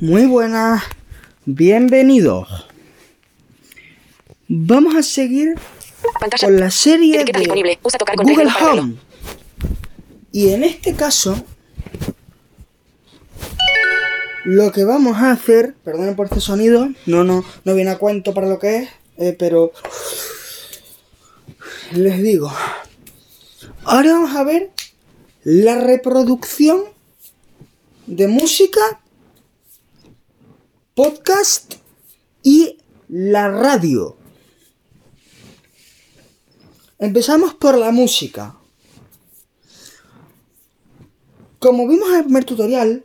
Muy buenas, bienvenidos. Vamos a seguir Pantalla. con la serie Etiqueta de disponible. Usa tocar con Google Home. Y en este caso, lo que vamos a hacer, perdonen por este sonido, no, no, no viene a cuento para lo que es, eh, pero les digo, ahora vamos a ver la reproducción de música, podcast y la radio. Empezamos por la música. Como vimos en el primer tutorial,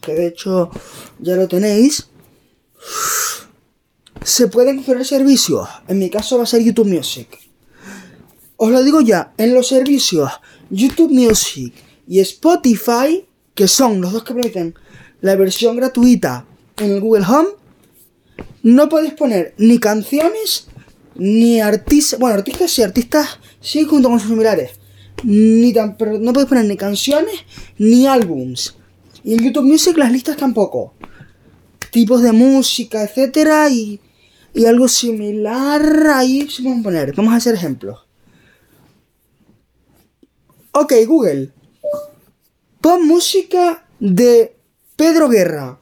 que de hecho ya lo tenéis, se pueden configurar servicios. En mi caso va a ser YouTube Music. Os lo digo ya, en los servicios YouTube Music y Spotify, que son los dos que permiten la versión gratuita en el Google Home, no podéis poner ni canciones ni artistas, bueno, artistas y artistas sí junto con sus similares, ni tan, pero no podéis poner ni canciones ni álbums. Y en YouTube Music las listas tampoco. Tipos de música, etcétera, y, y algo similar ahí se pueden poner. Vamos a hacer ejemplos. Ok, Google. Pon música de Pedro Guerra.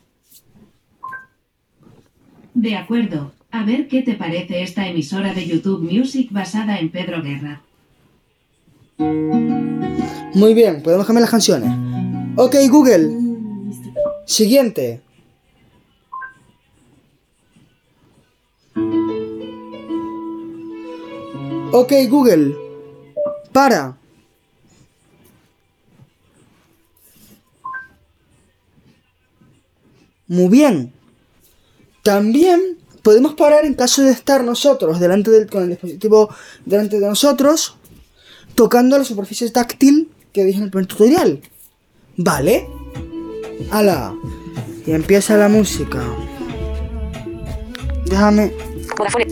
De acuerdo. A ver qué te parece esta emisora de YouTube Music basada en Pedro Guerra. Muy bien, podemos cambiar las canciones. Ok, Google. Siguiente. Ok, Google. Para. Muy bien. También podemos parar en caso de estar nosotros delante del con el dispositivo delante de nosotros tocando la superficie táctil que dije en el primer tutorial. ¿Vale? ¡Hala! Y empieza la música. Déjame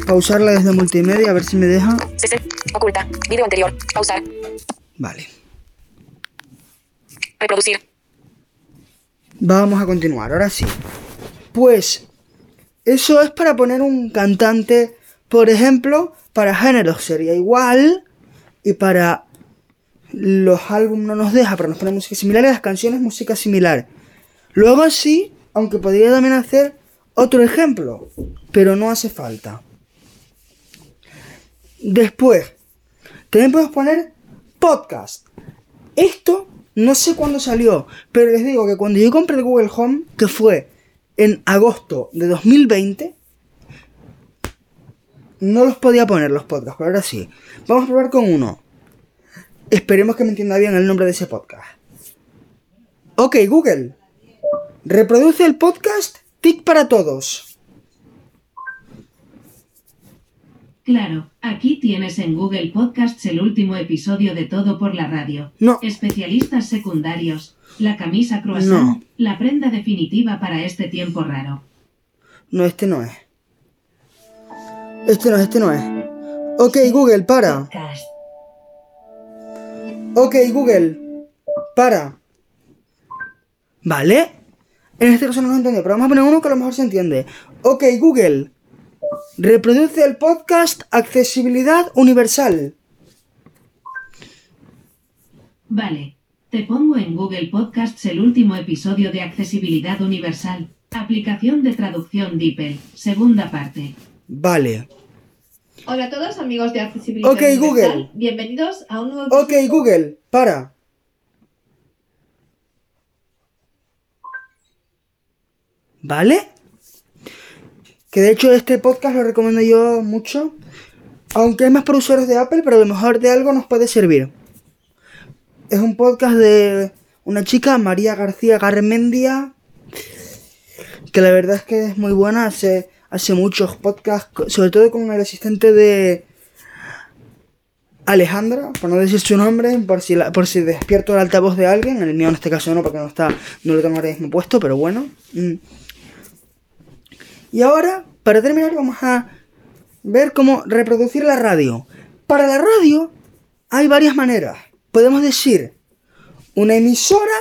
pausarla desde multimedia a ver si me deja. 60. Oculta. Video anterior. Pausar. Vale. Reproducir. Vamos a continuar, ahora sí. Pues eso es para poner un cantante, por ejemplo, para géneros sería igual y para los álbumes no nos deja, pero nos pone música similar y las canciones música similar. Luego sí, aunque podría también hacer otro ejemplo, pero no hace falta. Después, también podemos poner podcast. Esto no sé cuándo salió, pero les digo que cuando yo compré el Google Home, que fue en agosto de 2020, no los podía poner los podcasts, pero ahora sí. Vamos a probar con uno. Esperemos que me entienda bien el nombre de ese podcast. Ok, Google. Reproduce el podcast TIC para todos. Claro, aquí tienes en Google Podcasts el último episodio de Todo por la Radio. No. Especialistas secundarios. La camisa croissant. No. La prenda definitiva para este tiempo raro. No, este no es. Este no es, este no es. Ok, Google, para. Podcast. Ok, Google, para. ¿Vale? En este caso no lo entendido, pero vamos a poner uno que a lo mejor se entiende. Ok, Google, reproduce el podcast Accesibilidad Universal. Vale. Te pongo en Google Podcasts el último episodio de Accesibilidad Universal. Aplicación de traducción DeepL. Segunda parte. Vale. Hola a todos amigos de Accesibilidad Ok, Universal. Google. Bienvenidos a un nuevo Ok, Google, para. ¿Vale? Que de hecho este podcast lo recomiendo yo mucho. Aunque es más para usuarios de Apple, pero a lo mejor de algo nos puede servir. Es un podcast de una chica, María García Garmendia, que la verdad es que es muy buena. Hace, hace muchos podcasts, sobre todo con el asistente de Alejandra, por no decir su nombre, por si, la- por si despierto el altavoz de alguien. El mío en este caso no, porque no está, no lo tengo ahora mismo puesto, pero bueno. Mm. Y ahora, para terminar, vamos a ver cómo reproducir la radio. Para la radio hay varias maneras. Podemos decir una emisora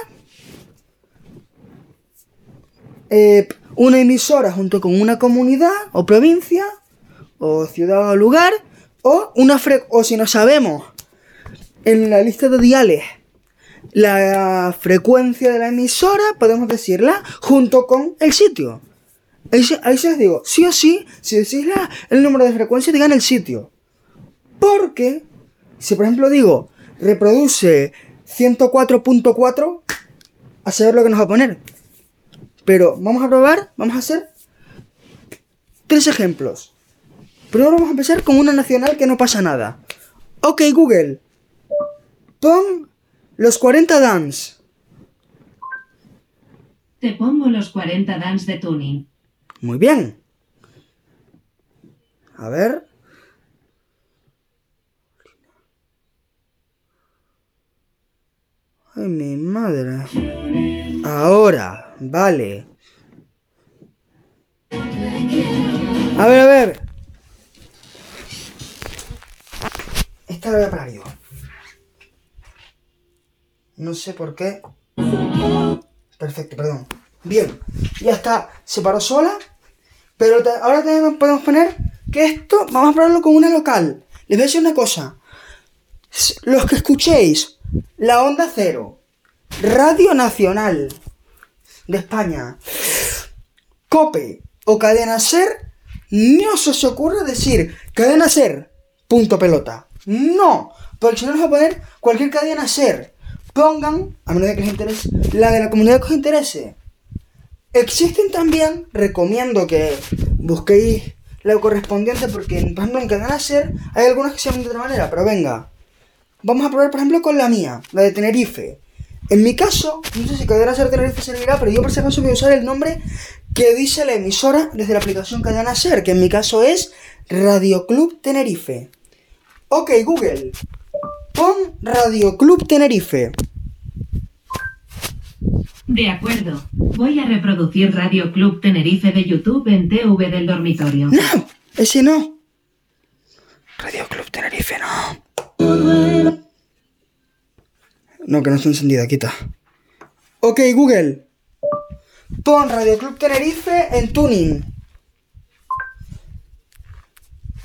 eh, una emisora junto con una comunidad o provincia o ciudad o lugar o una fre- o si no sabemos en la lista de diales la frecuencia de la emisora podemos decirla junto con el sitio ahí, ahí se os digo sí o sí si decís la- el número de frecuencia digan el sitio porque si por ejemplo digo reproduce 104.4 a saber lo que nos va a poner pero vamos a probar vamos a hacer tres ejemplos Primero vamos a empezar con una nacional que no pasa nada. Ok, Google. Pon los 40 dance. Te pongo los 40 dans de tuning. Muy bien. A ver. Ay, mi madre. Ahora, vale. A ver, a ver. Esta la voy a parar yo. No sé por qué. Perfecto, perdón. Bien, ya está. Se paró sola. Pero ahora también podemos poner que esto, vamos a probarlo con una local. Les voy a decir una cosa. Los que escuchéis la onda cero, Radio Nacional de España, Cope o Cadena Ser, no se os ocurra decir Cadena Ser, punto pelota. No, porque si no nos va a poner cualquier cadena Ser. Pongan, a menos de que les interese, la de la comunidad que os interese. Existen también, recomiendo que busquéis la correspondiente porque, por ejemplo, en Cadena Ser hay algunas que se llaman de otra manera, pero venga. Vamos a probar, por ejemplo, con la mía, la de Tenerife. En mi caso, no sé si Cadena Ser Tenerife servirá, pero yo por si acaso voy a usar el nombre que dice la emisora desde la aplicación Cadena Ser, que en mi caso es Radio Club Tenerife. Ok, Google, pon Radio Club Tenerife. De acuerdo. Voy a reproducir Radio Club Tenerife de YouTube en TV del dormitorio. No, ese no. Radio Club Tenerife, no. No, que no está encendida, quita. Ok, Google. Pon Radio Club Tenerife en tuning.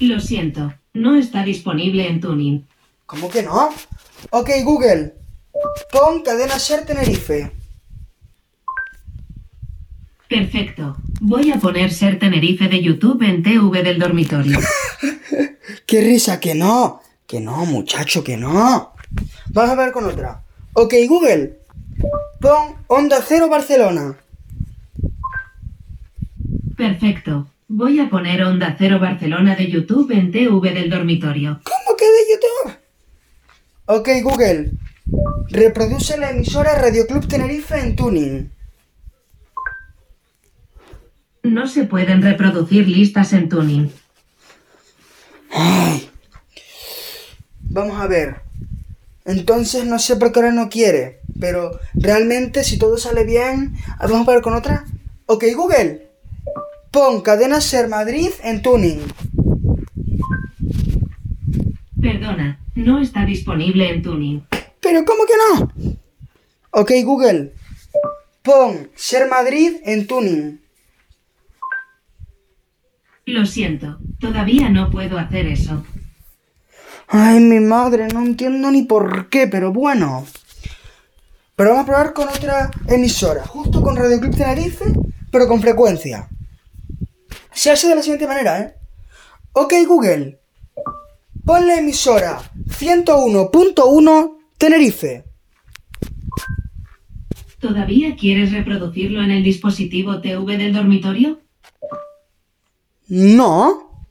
Lo siento, no está disponible en tuning. ¿Cómo que no? Ok, Google. Pon Cadena Ser Tenerife. Perfecto. Voy a poner Ser Tenerife de YouTube en TV del dormitorio. ¡Qué risa! ¡Que no! ¡Que no, muchacho, que no! Vamos a ver con otra. Ok, Google. Pon Onda Cero Barcelona. Perfecto. Voy a poner Onda Cero Barcelona de YouTube en TV del dormitorio. ¿Cómo que de YouTube? Ok, Google. Reproduce la emisora Radio Club Tenerife en tuning. No se pueden reproducir listas en tuning. Ay. Vamos a ver. Entonces no sé por qué ahora no quiere. Pero realmente si todo sale bien... ah, Vamos a ver con otra. Ok, Google. Pon Cadena Ser Madrid en tuning. Perdona, no está disponible en tuning. Pero ¿cómo que no? Ok, Google. Pon Ser Madrid en tuning. Lo siento, todavía no puedo hacer eso. Ay, mi madre, no entiendo ni por qué, pero bueno. Pero vamos a probar con otra emisora, justo con Radio Club Tenerife, pero con frecuencia. Se hace de la siguiente manera, ¿eh? Ok, Google. Pon la emisora 101.1 Tenerife. ¿Todavía quieres reproducirlo en el dispositivo TV del dormitorio? No.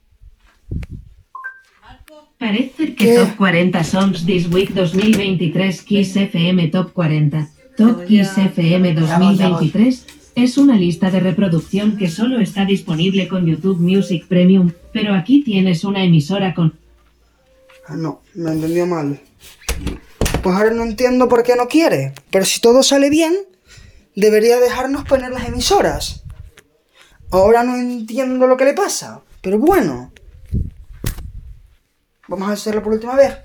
Parece que ¿Qué? Top 40 Songs This Week 2023 Kiss FM Top 40. Top Kiss FM 2023 es una lista de reproducción que solo está disponible con YouTube Music Premium, pero aquí tienes una emisora con... Ah, no, me entendió mal. Pues ahora no entiendo por qué no quiere. Pero si todo sale bien, debería dejarnos poner las emisoras. Ahora no entiendo lo que le pasa. Pero bueno. Vamos a hacerlo por última vez.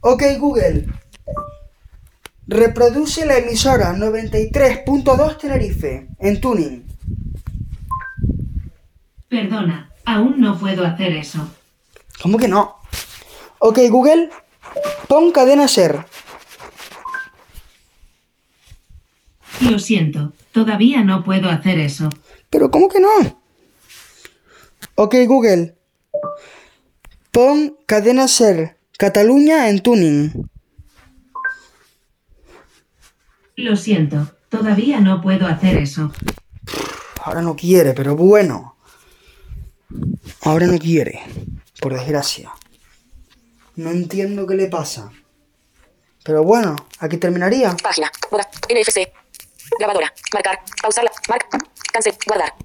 Ok, Google. Reproduce la emisora 93.2 Tenerife en tuning. Perdona, aún no puedo hacer eso. ¿Cómo que no? Ok, Google, pon cadena ser. Lo siento, todavía no puedo hacer eso. Pero ¿cómo que no? Ok, Google, pon cadena ser Cataluña en tuning. Lo siento, todavía no puedo hacer eso. Ahora no quiere, pero bueno. Ahora no quiere, por desgracia. No entiendo qué le pasa. Pero bueno, aquí terminaría. Página. NFC. Grabadora. Marcar. Pausarla. Marc. Cancel. Guardar.